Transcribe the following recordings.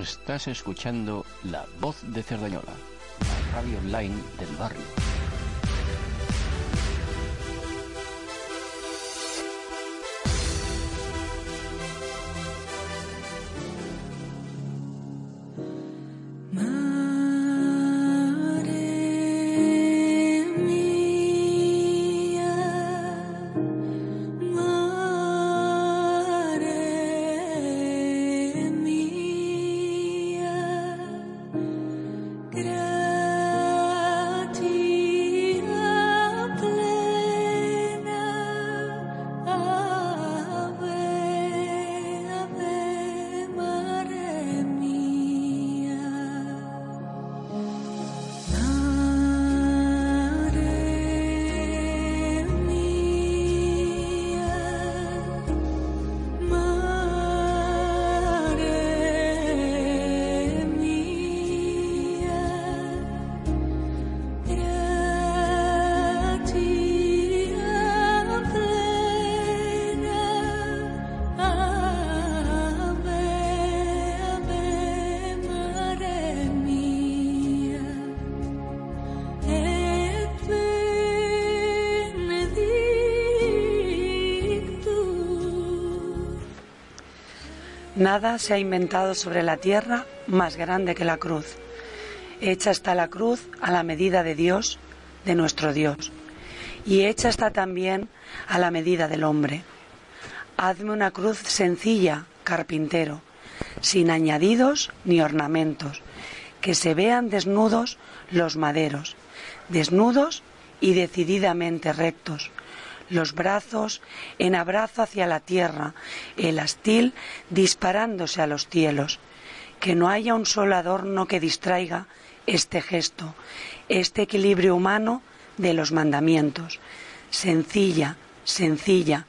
Estás escuchando La Voz de Cerdañola, la radio online del barrio. Nada se ha inventado sobre la tierra más grande que la cruz. Hecha está la cruz a la medida de Dios, de nuestro Dios, y hecha está también a la medida del hombre. Hazme una cruz sencilla, carpintero, sin añadidos ni ornamentos, que se vean desnudos los maderos, desnudos y decididamente rectos, los brazos en abrazo hacia la tierra, el astil disparándose a los cielos. Que no haya un solo adorno que distraiga este gesto, este equilibrio humano de los mandamientos. Sencilla, sencilla.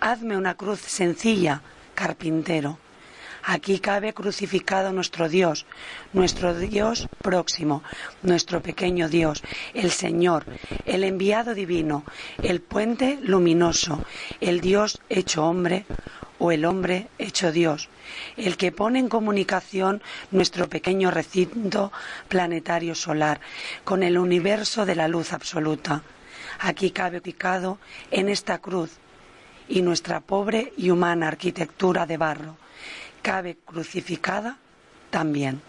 Hazme una cruz sencilla, carpintero. Aquí cabe crucificado nuestro Dios, nuestro Dios próximo, nuestro pequeño Dios, el Señor, el enviado divino, el puente luminoso, el Dios hecho hombre o el hombre hecho Dios, el que pone en comunicación nuestro pequeño recinto planetario solar con el universo de la luz absoluta. Aquí cabe picado en esta cruz y nuestra pobre y humana arquitectura de barro cabe crucificada también.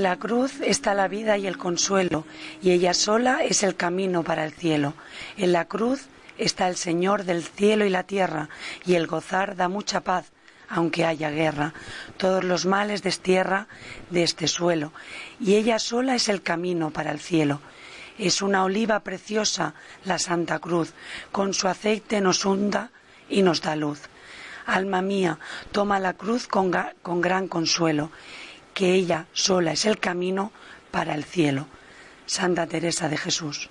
En la cruz está la vida y el consuelo, y ella sola es el camino para el cielo. En la cruz está el Señor del cielo y la tierra, y el gozar da mucha paz, aunque haya guerra. Todos los males destierra de este suelo, y ella sola es el camino para el cielo. Es una oliva preciosa la Santa Cruz, con su aceite nos hunda y nos da luz. Alma mía, toma la cruz con, con gran consuelo, que ella sola es el camino para el cielo. Santa Teresa de Jesús.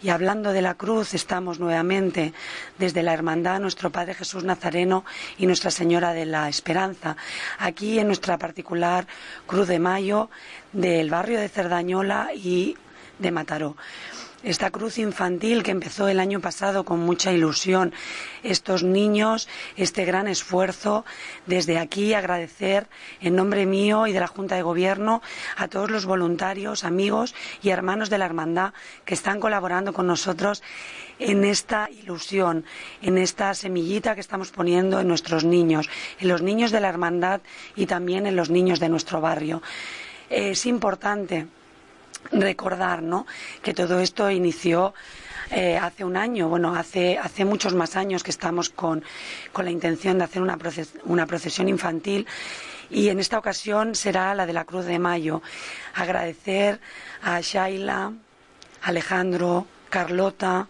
Y hablando de la cruz, estamos nuevamente desde la Hermandad Nuestro Padre Jesús Nazareno y Nuestra Señora de la Esperanza, aquí en nuestra particular Cruz de Mayo del barrio de Cerdañola y de Mataró esta cruz infantil que empezó el año pasado con mucha ilusión. Estos niños, este gran esfuerzo, desde aquí agradecer en nombre mío y de la Junta de Gobierno a todos los voluntarios, amigos y hermanos de la Hermandad que están colaborando con nosotros en esta ilusión, en esta semillita que estamos poniendo en nuestros niños, en los niños de la Hermandad y también en los niños de nuestro barrio. Es importante recordar ¿no? que todo esto inició eh, hace un año, bueno, hace, hace muchos más años que estamos con, con la intención de hacer una, una procesión infantil y en esta ocasión será la de la Cruz de Mayo. Agradecer a Shaila, Alejandro, Carlota,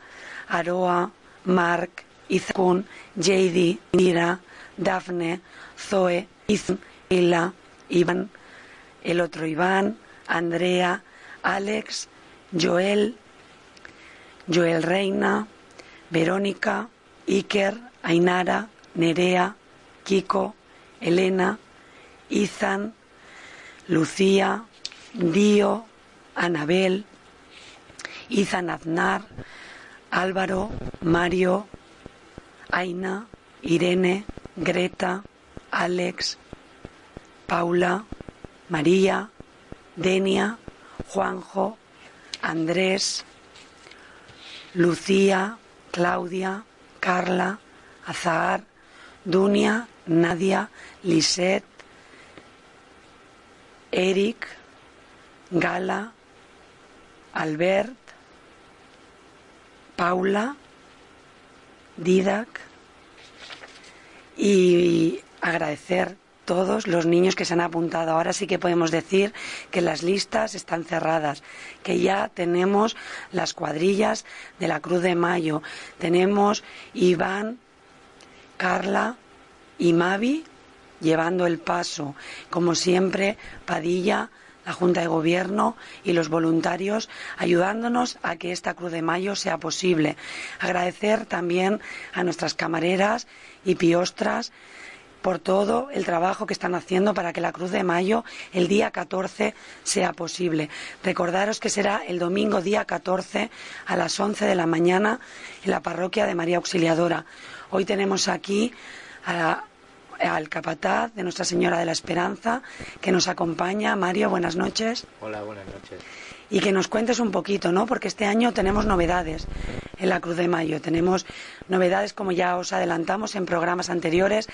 Aroa, Mark, Izakun, Jady, Mira, Dafne, Zoe, Izan, Ila, Iván, el otro Iván, Andrea, Alex, Joel, Joel Reina, Verónica, Iker, Ainara, Nerea, Kiko, Elena, Izan, Lucía, Dio, Anabel, Izan Aznar, Álvaro, Mario, Aina, Irene, Greta, Alex, Paula, María, Denia, Juanjo, Andrés, Lucía, Claudia, Carla, Azahar, Dunia, Nadia, Lisette, Eric, Gala, Albert, Paula, Didac. Y agradecer todos los niños que se han apuntado. Ahora sí que podemos decir que las listas están cerradas, que ya tenemos las cuadrillas de la Cruz de Mayo. Tenemos Iván, Carla y Mavi llevando el paso. Como siempre, Padilla, la Junta de Gobierno y los voluntarios ayudándonos a que esta Cruz de Mayo sea posible. Agradecer también a nuestras camareras y piostras por todo el trabajo que están haciendo para que la Cruz de Mayo el día 14 sea posible. Recordaros que será el domingo día 14 a las 11 de la mañana en la parroquia de María Auxiliadora. Hoy tenemos aquí al capataz de Nuestra Señora de la Esperanza que nos acompaña. Mario, buenas noches. Hola, buenas noches y que nos cuentes un poquito, ¿no? Porque este año tenemos novedades en la Cruz de Mayo. Tenemos novedades, como ya os adelantamos en programas anteriores.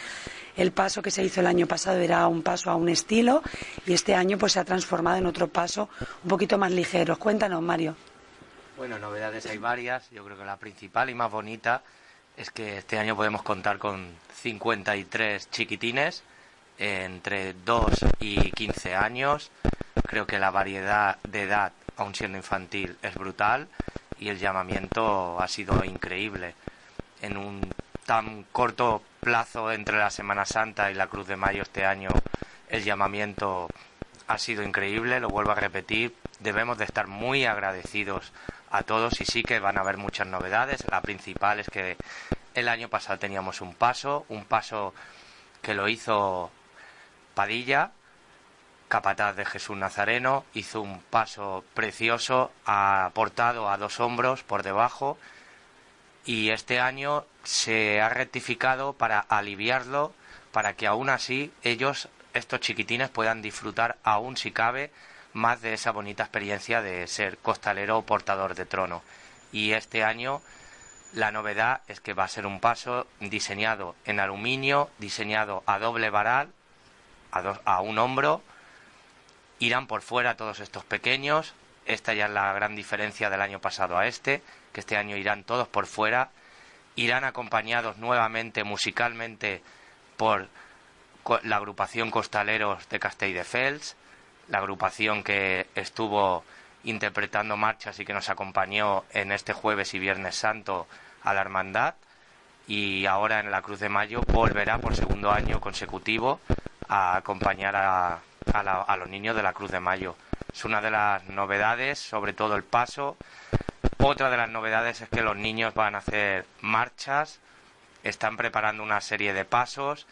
El paso que se hizo el año pasado era un paso a un estilo y este año pues se ha transformado en otro paso un poquito más ligero. Cuéntanos, Mario. Bueno, novedades hay varias. Yo creo que la principal y más bonita es que este año podemos contar con 53 chiquitines entre 2 y 15 años. Creo que la variedad de edad aun siendo infantil, es brutal y el llamamiento ha sido increíble. En un tan corto plazo entre la Semana Santa y la Cruz de Mayo este año, el llamamiento ha sido increíble, lo vuelvo a repetir, debemos de estar muy agradecidos a todos y sí que van a haber muchas novedades. La principal es que el año pasado teníamos un paso, un paso que lo hizo Padilla, capataz de Jesús Nazareno, hizo un paso precioso, aportado a dos hombros por debajo y este año se ha rectificado para aliviarlo, para que aún así ellos, estos chiquitines, puedan disfrutar aún si cabe más de esa bonita experiencia de ser costalero o portador de trono. Y este año la novedad es que va a ser un paso diseñado en aluminio, diseñado a doble varal, a, a un hombro, irán por fuera todos estos pequeños. Esta ya es la gran diferencia del año pasado a este, que este año irán todos por fuera. Irán acompañados nuevamente musicalmente por la agrupación Costaleros de Castelldefels, la agrupación que estuvo interpretando marchas y que nos acompañó en este jueves y viernes santo a la hermandad y ahora en la Cruz de Mayo volverá por segundo año consecutivo a acompañar a, a, los niños de la Cruz de Mayo. Es una de las novedades, sobre todo el paso. Otra de las novedades es que los niños van a hacer marchas, están preparando una serie de pasos.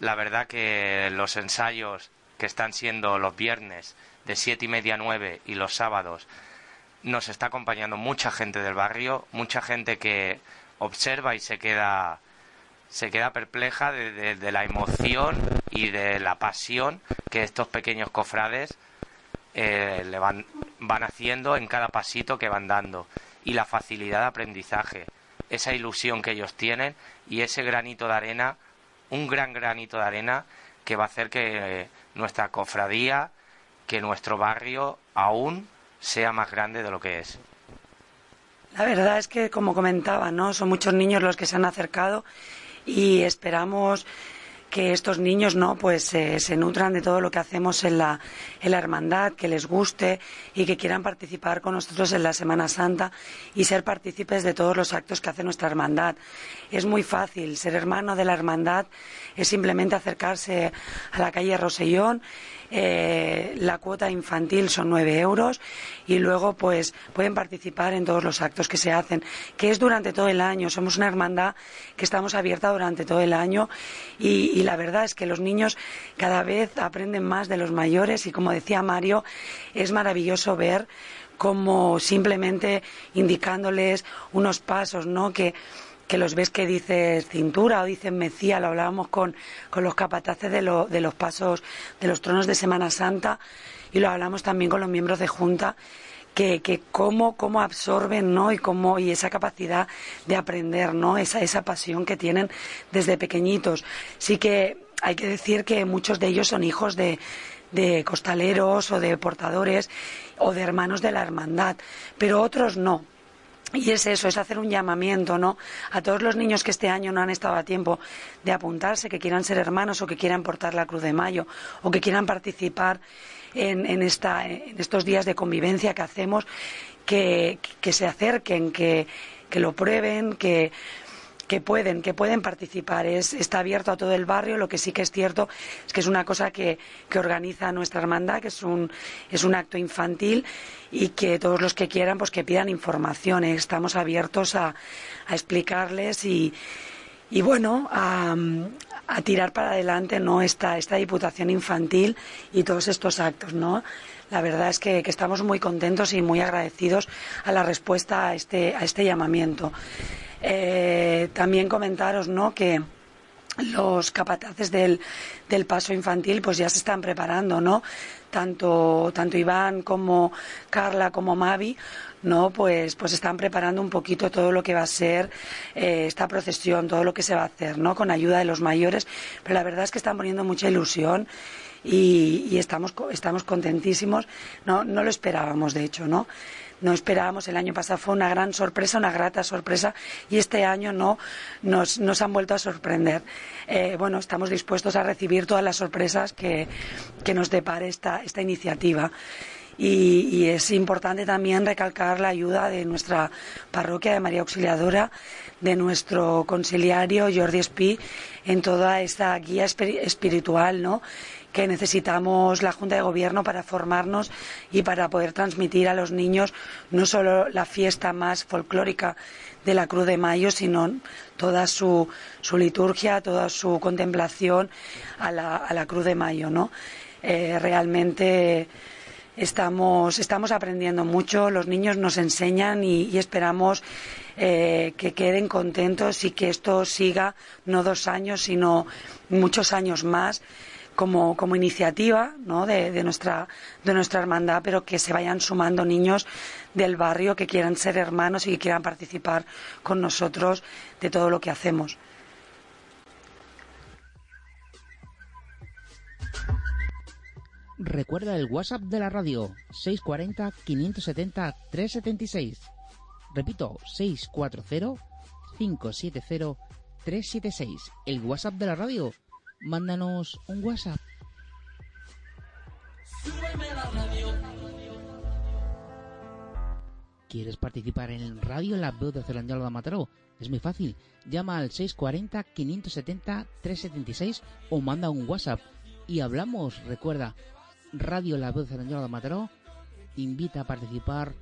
La verdad que los ensayos que están siendo los viernes de siete y media a nueve y los sábados nos está acompañando mucha gente del barrio, mucha gente que observa y se queda se queda perpleja de, la emoción y de la pasión que estos pequeños cofrades eh, le van, van haciendo en cada pasito que van dando y la facilidad de aprendizaje, esa ilusión que ellos tienen y ese granito de arena, un gran granito de arena que va a hacer que nuestra cofradía, que nuestro barrio aún sea más grande de lo que es. La verdad es que, como comentaba, ¿no? son muchos niños los que se han acercado y esperamos que estos niños no pues se nutran de todo lo que hacemos en la, en la hermandad, que les guste y que quieran participar con nosotros en la Semana Santa y ser partícipes de todos los actos que hace nuestra hermandad. Es muy fácil, ser hermano de la hermandad es simplemente acercarse a la calle Rosellón eh, la cuota infantil son nueve euros y luego pues pueden participar en todos los actos que se hacen, que es durante todo el año. Somos una hermandad que estamos abierta durante todo el año y, la verdad es que los niños cada vez aprenden más de los mayores y como decía Mario, es maravilloso ver cómo simplemente indicándoles unos pasos, ¿no? Que que los ves que dices cintura o dicen mecía, lo hablábamos con, los capataces de, de los pasos de los tronos de Semana Santa y lo hablamos también con los miembros de Junta que, que cómo, cómo absorben ¿no? y cómo y esa capacidad de aprender no esa, esa pasión que tienen desde pequeñitos. Sí que hay que decir que muchos de ellos son hijos de, de costaleros o de portadores o de hermanos de la hermandad pero otros no y es eso, es hacer un llamamiento, ¿no? A todos los niños que este año no han estado a tiempo de apuntarse, que quieran ser hermanos o que quieran portar la Cruz de Mayo o que quieran participar en, en, esta, estos días de convivencia que hacemos, que, que se acerquen, que, que lo prueben, que, que pueden, que pueden participar. Es, está abierto a todo el barrio. Lo que sí que es cierto es que es una cosa que, que organiza nuestra hermandad, que es un, es un acto infantil y que todos los que quieran, pues que pidan información. Estamos abiertos a, a explicarles y, y bueno, a, a, tirar para adelante ¿no? esta, esta diputación infantil y todos estos actos, ¿no? La verdad es que, que, estamos muy contentos y muy agradecidos a la respuesta a este, a este llamamiento. Eh, también comentaros ¿no? que los capataces del, del, paso infantil pues ya se están preparando, ¿no? Tanto, tanto Iván como Carla como Mavi, ¿no? Pues, pues están preparando un poquito todo lo que va a ser eh, esta procesión, todo lo que se va a hacer, ¿no? Con ayuda de los mayores, pero la verdad es que están poniendo mucha ilusión y, y estamos, estamos contentísimos. No, no lo esperábamos, de hecho, ¿no? no esperábamos. El año pasado fue una gran sorpresa, una grata sorpresa, y este año no nos, nos han vuelto a sorprender. Eh, bueno, estamos dispuestos a recibir todas las sorpresas que, que nos depare esta, esta iniciativa. Y, es importante también recalcar la ayuda de nuestra parroquia de María Auxiliadora, de nuestro conciliario Jordi Espí, en toda esta guía espiritual, ¿no? que necesitamos la Junta de Gobierno para formarnos y para poder transmitir a los niños no solo la fiesta más folclórica de la Cruz de Mayo, sino toda su, su liturgia, toda su contemplación a la, a la Cruz de Mayo, ¿no? Eh, realmente estamos, estamos aprendiendo mucho, los niños nos enseñan y, esperamos eh, que queden contentos y que esto siga no dos años, sino muchos años más como, como iniciativa ¿no? de, de, nuestra, de nuestra hermandad, pero que se vayan sumando niños del barrio que quieran ser hermanos y que quieran participar con nosotros de todo lo que hacemos. Recuerda el WhatsApp de la radio 640 570 376. Repito, 640 570 376. El WhatsApp de la radio. Mándanos un WhatsApp. ¿Quieres participar en Radio La Voz de Celandola de Mataró? Es muy fácil. Llama al 640 570 376 o manda un WhatsApp y hablamos. Recuerda, Radio La Voz de Celandola de Mataró invita a participar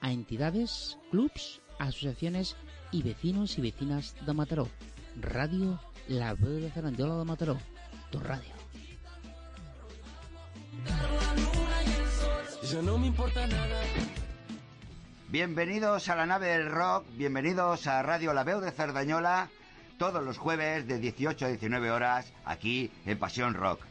a entidades, clubs, asociaciones y vecinos y vecinas de Mataró. Radio La Voz de de Mataró. Tu radio. Ya no me importa nada. Bienvenidos a la nave del rock, bienvenidos a Radio La Veu de Cerdañola, todos los jueves de 18 a 19 horas, aquí en Pasión Rock.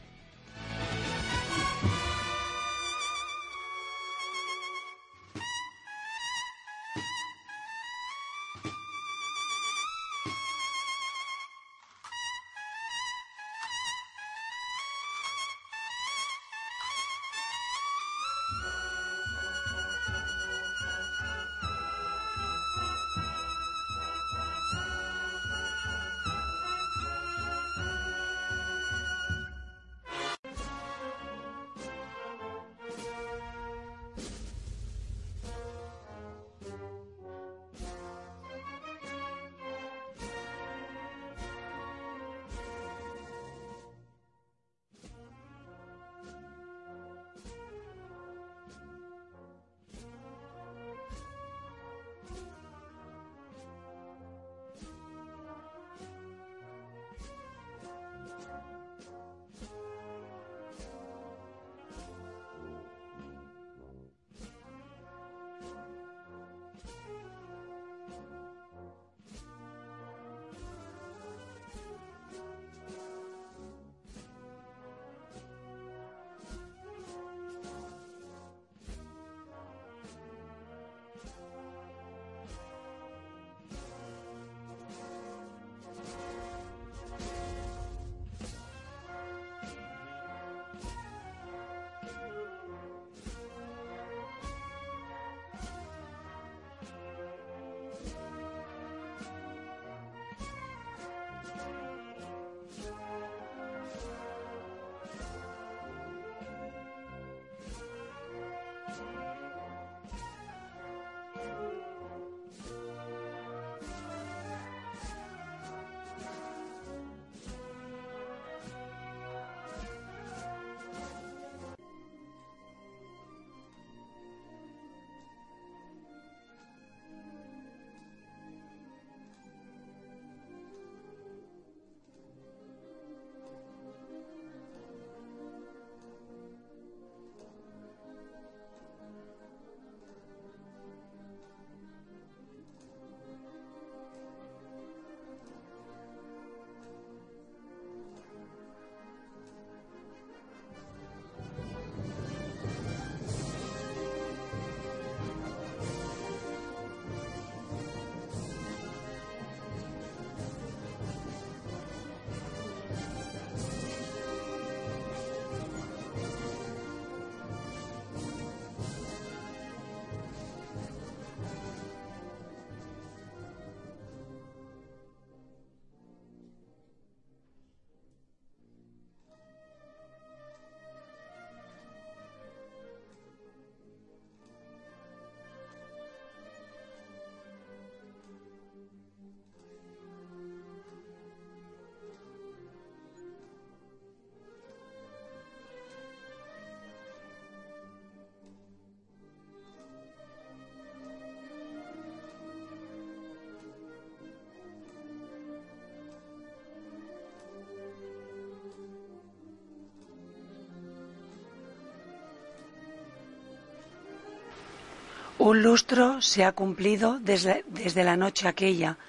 Un lustro se ha cumplido desde, desde, la noche aquella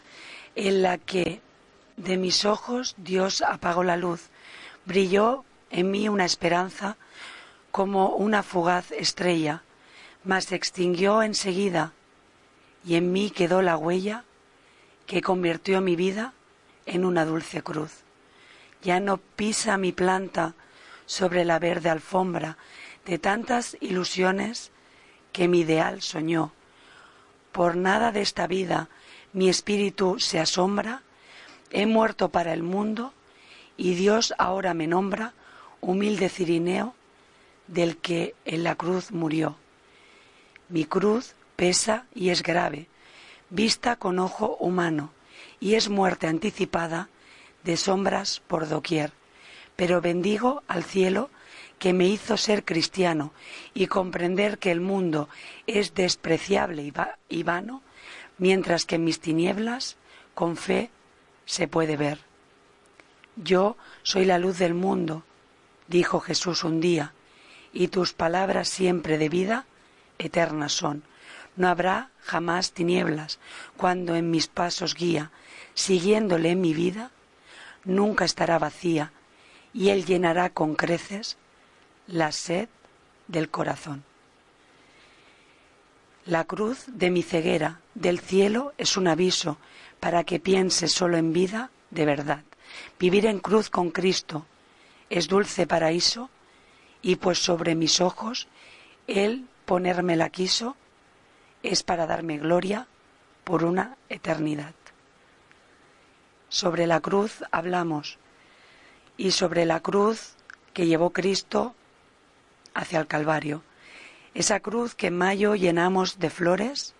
en la que de mis ojos Dios apagó la luz. Brilló en mí una esperanza como una fugaz estrella, mas se extinguió enseguida y en mí quedó la huella que convirtió mi vida en una dulce cruz. Ya no pisa mi planta sobre la verde alfombra de tantas ilusiones que mi ideal soñó. Por nada de esta vida mi espíritu se asombra, he muerto para el mundo y Dios ahora me nombra humilde cirineo del que en la cruz murió. Mi cruz pesa y es grave, vista con ojo humano, y es muerte anticipada de sombras por doquier. Pero bendigo al cielo que me hizo ser cristiano y comprender que el mundo es despreciable y vano, mientras que en mis tinieblas con fe se puede ver. Yo soy la luz del mundo, dijo Jesús un día, y tus palabras siempre de vida eternas son. No habrá jamás tinieblas cuando en mis pasos guía, siguiéndole mi vida, nunca estará vacía, y él llenará con creces la sed del corazón. La cruz de mi ceguera del cielo es un aviso para que piense solo en vida de verdad. Vivir en cruz con Cristo es dulce paraíso y pues sobre mis ojos Él ponerme la quiso es para darme gloria por una eternidad. Sobre la cruz hablamos y sobre la cruz que llevó Cristo hacia el Calvario. Esa cruz que en mayo llenamos de flores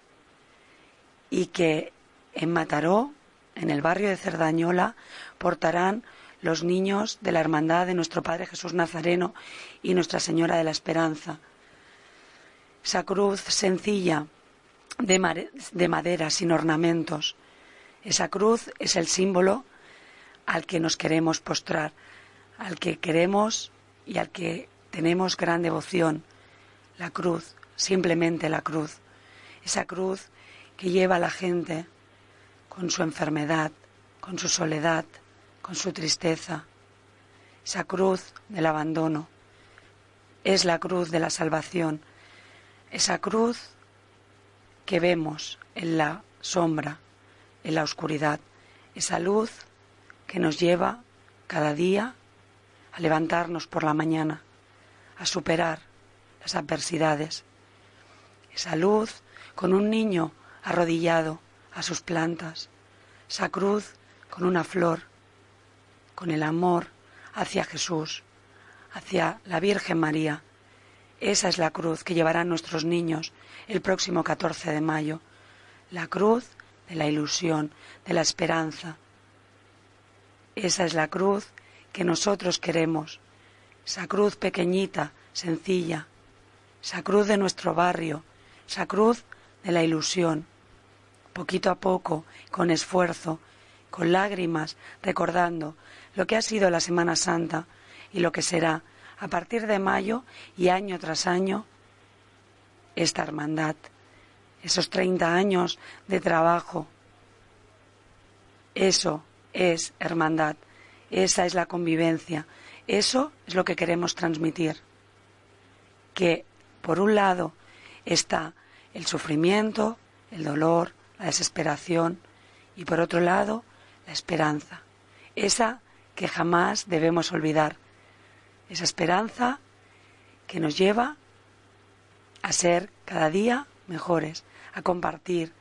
y que en Mataró, en el barrio de Cerdañola, portarán los niños de la Hermandad de nuestro Padre Jesús Nazareno y Nuestra Señora de la Esperanza. Esa cruz sencilla de, de madera, sin ornamentos. Esa cruz es el símbolo al que nos queremos postrar, al que queremos y al que tenemos gran devoción. La cruz, simplemente la cruz. Esa cruz que lleva a la gente con su enfermedad, con su soledad, con su tristeza. Esa cruz del abandono es la cruz de la salvación, esa cruz que vemos en la sombra, en la oscuridad, esa luz que nos lleva cada día levantarnos por la mañana, a superar las adversidades. Esa luz con un niño arrodillado a sus plantas, esa cruz con una flor, con el amor hacia Jesús, hacia la Virgen María. Esa es la cruz que llevarán nuestros niños el próximo 14 de mayo, la cruz de la ilusión, de la esperanza. Esa es la cruz que nosotros queremos, esa cruz pequeñita, sencilla, esa cruz de nuestro barrio, esa cruz de la ilusión. Poquito a poco, con esfuerzo, con lágrimas, recordando lo que ha sido la Semana Santa y lo que será a partir de mayo y año tras año esta hermandad, esos 30 años de trabajo. Eso es hermandad, esa es la convivencia, eso es lo que queremos transmitir. Que por un lado está el sufrimiento, el dolor, la desesperación y por otro lado la esperanza. Esa que jamás debemos olvidar. Esa esperanza que nos lleva a ser cada día mejores, a compartir,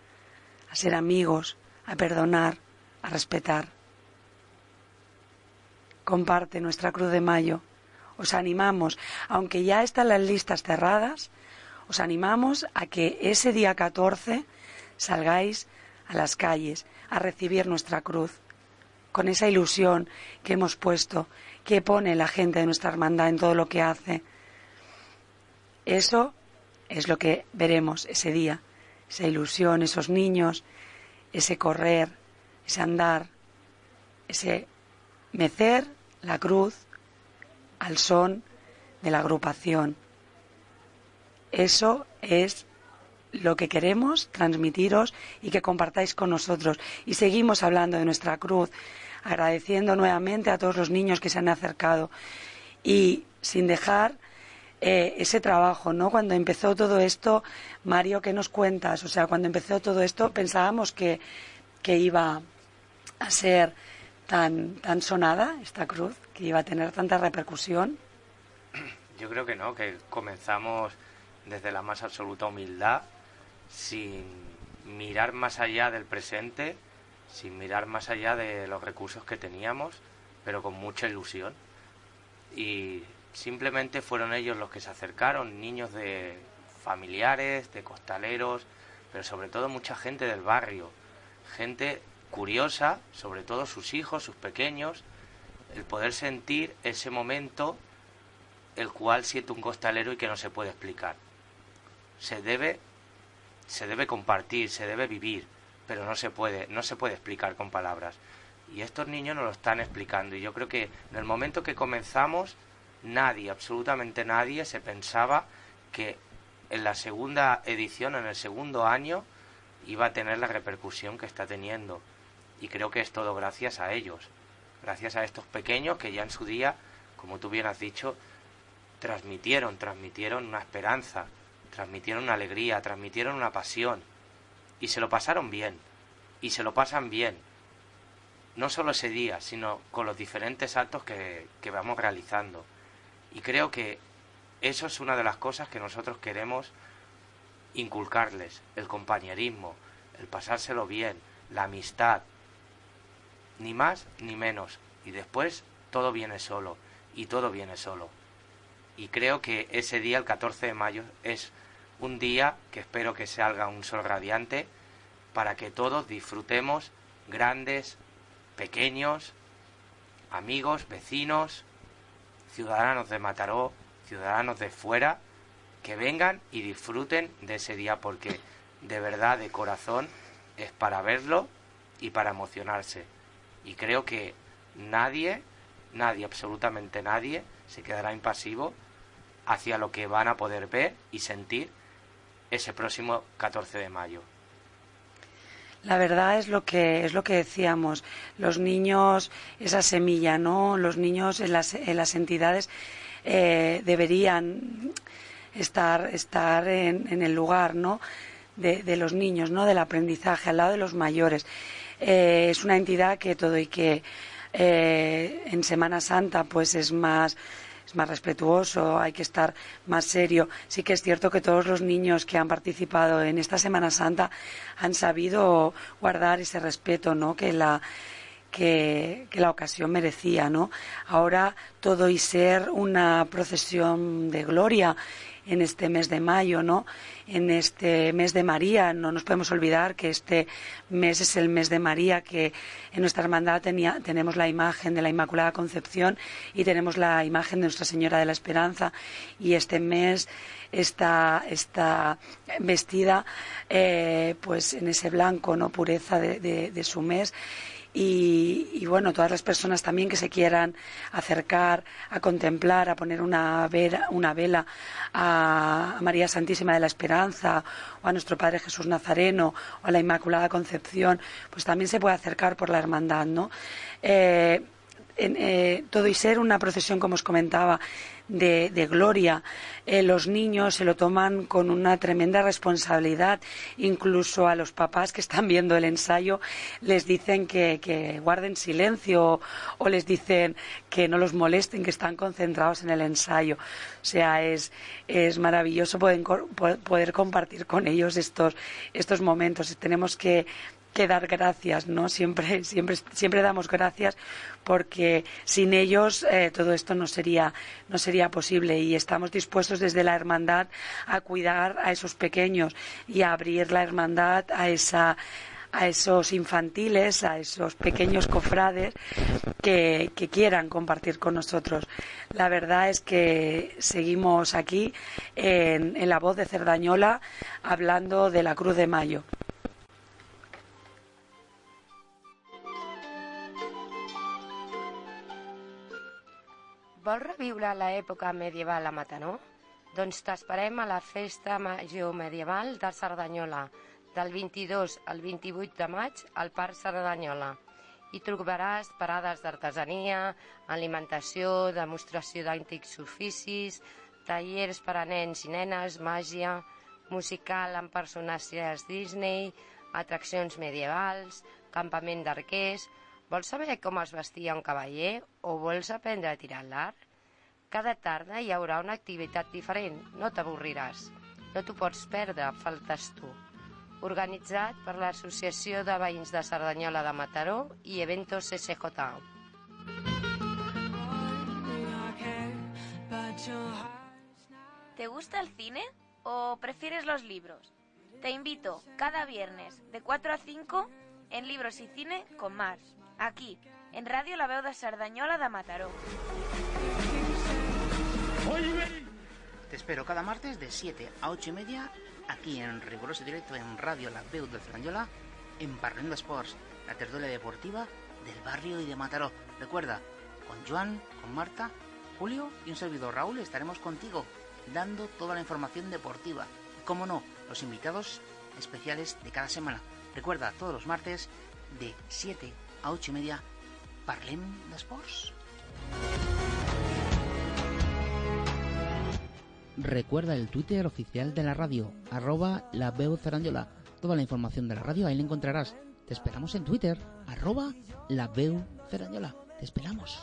a ser amigos, a perdonar, a respetar. Comparte nuestra Cruz de Mayo. Os animamos, aunque ya están las listas cerradas, os animamos a que ese día 14 salgáis a las calles a recibir nuestra cruz con esa ilusión que hemos puesto, que pone la gente de nuestra hermandad en todo lo que hace. Eso es lo que veremos ese día, esa ilusión, esos niños, ese correr, ese andar, ese mecer la cruz al son de la agrupación. Eso es lo que queremos transmitiros y que compartáis con nosotros. Y seguimos hablando de nuestra cruz, agradeciendo nuevamente a todos los niños que se han acercado y sin dejar eh, ese trabajo, ¿no? Cuando empezó todo esto, Mario, ¿qué nos cuentas? O sea, cuando empezó todo esto pensábamos que, que iba a ser tan, tan sonada esta cruz, que iba a tener tanta repercusión. Yo creo que no, que comenzamos desde la más absoluta humildad, sin mirar más allá del presente, sin mirar más allá de los recursos que teníamos, pero con mucha ilusión. Y simplemente fueron ellos los que se acercaron, niños de familiares, de costaleros, pero sobre todo mucha gente del barrio, gente curiosa, sobre todo sus hijos, sus pequeños, el poder sentir ese momento el cual siente un costalero y que no se puede explicar. Se debe se debe compartir, se debe vivir, pero no se puede no se puede explicar con palabras. Y estos niños nos lo están explicando y yo creo que en el momento que comenzamos nadie, absolutamente nadie se pensaba que en la segunda edición, en el segundo año, iba a tener la repercusión que está teniendo. Y creo que es todo gracias a ellos, gracias a estos pequeños que ya en su día, como tú bien has dicho, transmitieron, transmitieron una esperanza, transmitieron una alegría, transmitieron una pasión. Y se lo pasaron bien, y se lo pasan bien. No solo ese día, sino con los diferentes actos que, que vamos realizando. Y creo que eso es una de las cosas que nosotros queremos inculcarles, el compañerismo, el pasárselo bien, la amistad, ni más ni menos. Y después todo viene solo, y todo viene solo. Y creo que ese día, el 14 de mayo, es un día que espero que salga un sol radiante para que todos disfrutemos, grandes, pequeños, amigos, vecinos, ciudadanos de Mataró, ciudadanos de fuera, que vengan y disfruten de ese día porque de verdad, de corazón, es para verlo y para emocionarse. Y creo que nadie, nadie, absolutamente nadie, se quedará impasivo hacia lo que van a poder ver y sentir ese próximo 14 de mayo. La verdad es lo que es lo que decíamos, los niños esa semilla, ¿no? Los niños en las, en las entidades eh, deberían estar estar en, el lugar, ¿no? De, los niños, ¿no? Del aprendizaje al lado de los mayores. Eh, es una entidad que todo y que eh, en Semana Santa pues es más es más respetuoso, hay que estar más serio. Sí que es cierto que todos los niños que han participado en esta Semana Santa han sabido guardar ese respeto, ¿no? Que la que, la ocasión merecía, ¿no? Ahora todo y ser una procesión de gloria en este mes de mayo, ¿no? En este mes de María, no nos podemos olvidar que este mes es el mes de María, que en nuestra hermandad tenía, tenemos la imagen de la Inmaculada Concepción y tenemos la imagen de Nuestra Señora de la Esperanza y este mes está, vestida eh, pues en ese blanco, ¿no? Pureza de su mes y, bueno, todas las personas también que se quieran acercar a contemplar, a poner una vela, una vela a, María Santísima de la Esperanza o a nuestro Padre Jesús Nazareno o a la Inmaculada Concepción, pues también se puede acercar por la hermandad, ¿no? Eh, en, eh, todo y ser una procesión, como os comentaba, de, gloria. Eh, los niños se lo toman con una tremenda responsabilidad. Incluso a los papás que están viendo el ensayo les dicen que, guarden silencio o, les dicen que no los molesten, que están concentrados en el ensayo. O sea, es, es maravilloso poder, poder compartir con ellos estos, estos momentos. Tenemos que que dar gracias, ¿no? Siempre, siempre, siempre damos gracias porque sin ellos eh, todo esto no sería, no sería posible y estamos dispuestos desde la hermandad a cuidar a esos pequeños y a abrir la hermandad a esa a esos infantiles, a esos pequeños cofrades que, quieran compartir con nosotros. La verdad es que seguimos aquí en, en la voz de Cerdañola hablando de la Cruz de Mayo. Vols reviure l'època medieval a Mataró? Doncs t'esperem a la Festa Major Medieval de Cerdanyola, del 22 al 28 de maig al Parc Cerdanyola. Hi trobaràs parades d'artesania, alimentació, demostració d'antics oficis, tallers per a nens i nenes, màgia, musical amb personatges Disney, atraccions medievals, campament d'arquers, Vols saber com es vestia un cavaller o vols aprendre a tirar l'art? Cada tarda hi haurà una activitat diferent, no t'avorriràs. No t'ho pots perdre, faltes tu. Organitzat per l'Associació de Veïns de Cerdanyola de Mataró i Eventos SJ. ¿Te gusta el cine o prefieres los libros? Te invito cada viernes de 4 a 5 en Libros y Cine con Mars, aquí, en Radio La Veu de Cerdanyola de Mataró. Te espero cada martes de 7 a 8 y media aquí en riguroso directo en Radio La Veu de Cerdanyola en Parlem Sports, la tertulia deportiva del barrio y de Mataró. Recuerda, con Joan, con Marta, Julio y un servidor Raúl estaremos contigo dando toda la información deportiva. Y como no, los invitados especiales de cada semana. Recuerda, todos los martes de 7 a 8 y media, Parlem de Sports. Recuerda el Twitter oficial de la radio, arroba la veu Zaranyola. Toda la información de la radio ahí la encontrarás. Te esperamos en Twitter, arroba la Zaranyola. Te esperamos.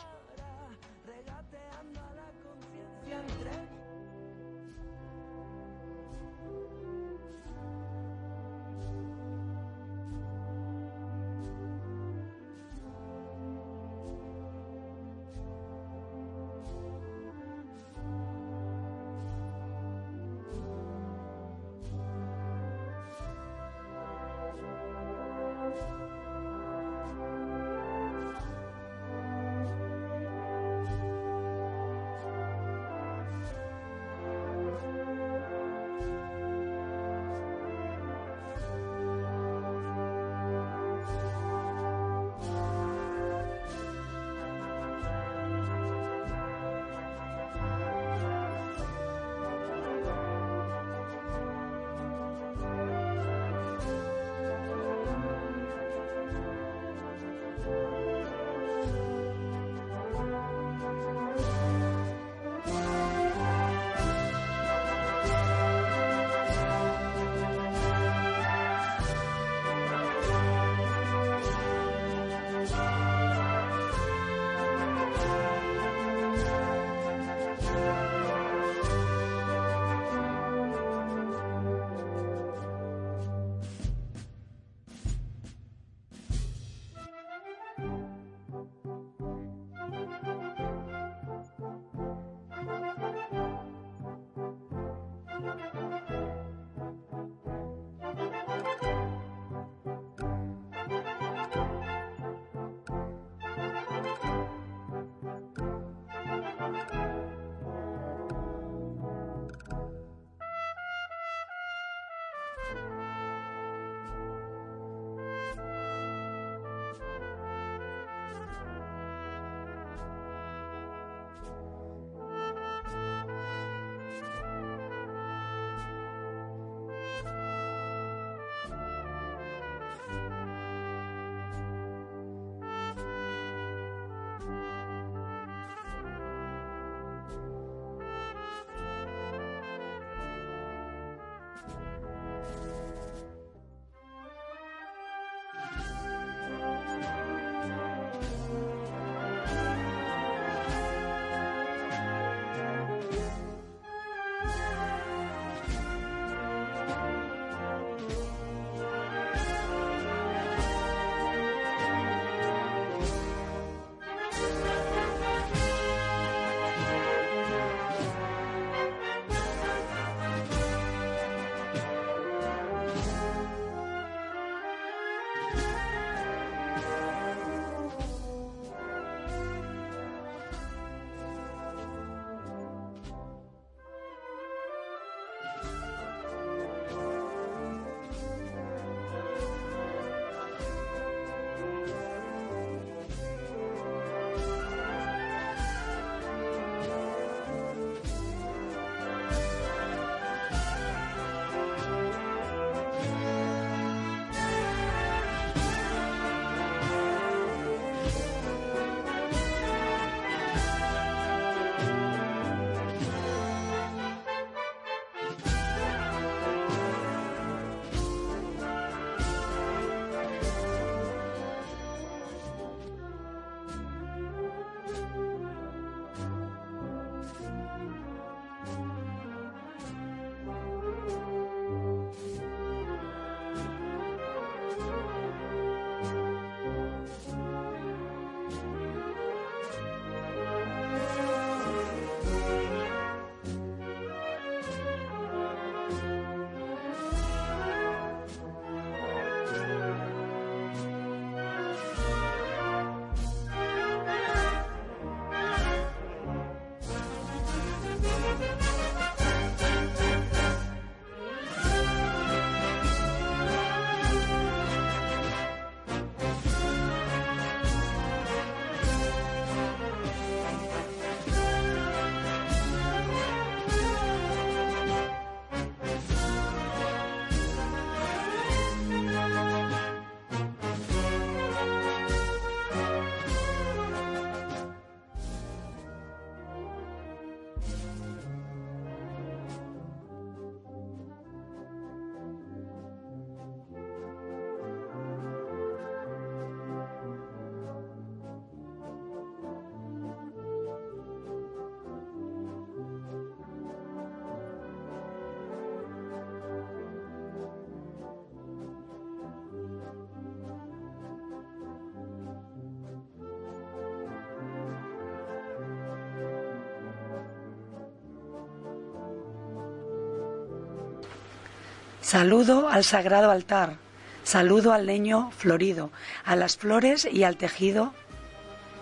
Saludo al sagrado altar, saludo al leño florido, a las flores y al tejido,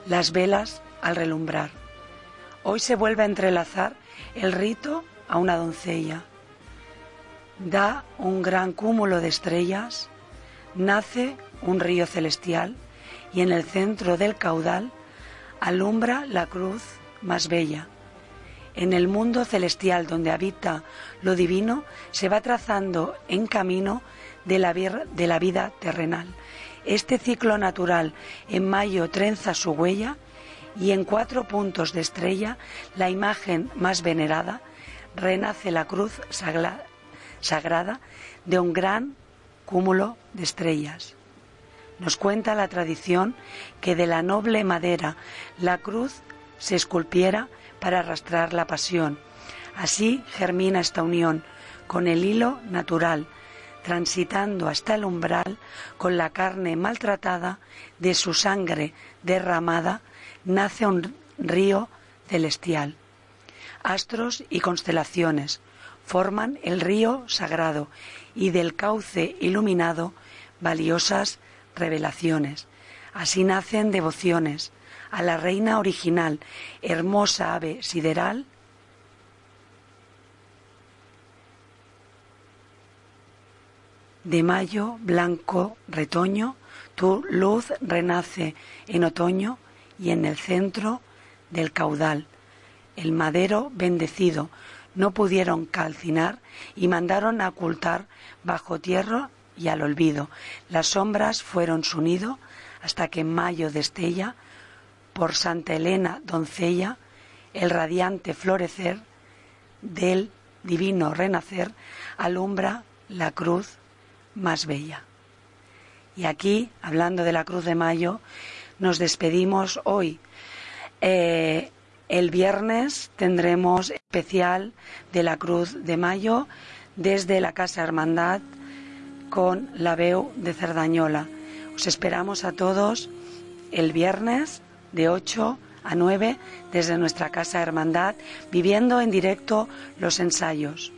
las velas al relumbrar. Hoy se vuelve a entrelazar el rito a una doncella. Da un gran cúmulo de estrellas, nace un río celestial y en el centro del caudal alumbra la cruz más bella. En el mundo celestial donde habita lo divino se va trazando en camino de la, vida terrenal. Este ciclo natural en mayo trenza su huella y en cuatro puntos de estrella, la imagen más venerada, renace la cruz sagrada de un gran cúmulo de estrellas. Nos cuenta la tradición que de la noble madera la cruz se esculpiera para arrastrar la pasión. Así germina esta unión con el hilo natural, transitando hasta el umbral con la carne maltratada de su sangre derramada, nace un río celestial. Astros y constelaciones forman el río sagrado y del cauce iluminado valiosas revelaciones. Así nacen devociones a la reina original, hermosa ave sideral, de mayo, blanco retoño, tu luz renace en otoño y en el centro del caudal. El madero bendecido no pudieron calcinar y mandaron a ocultar bajo tierra y al olvido. Las sombras fueron su nido hasta que en mayo destella por Santa Elena doncella el radiante florecer del divino renacer alumbra la cruz más bella. Y aquí, hablando de la cruz de mayo, nos despedimos hoy. Eh, el viernes tendremos especial de la Cruz de Mayo desde la Casa Hermandad con la Veu de Cerdañola. Os esperamos a todos el viernes de 8 a 9 desde nuestra casa Hermandad, viviendo en directo los ensayos.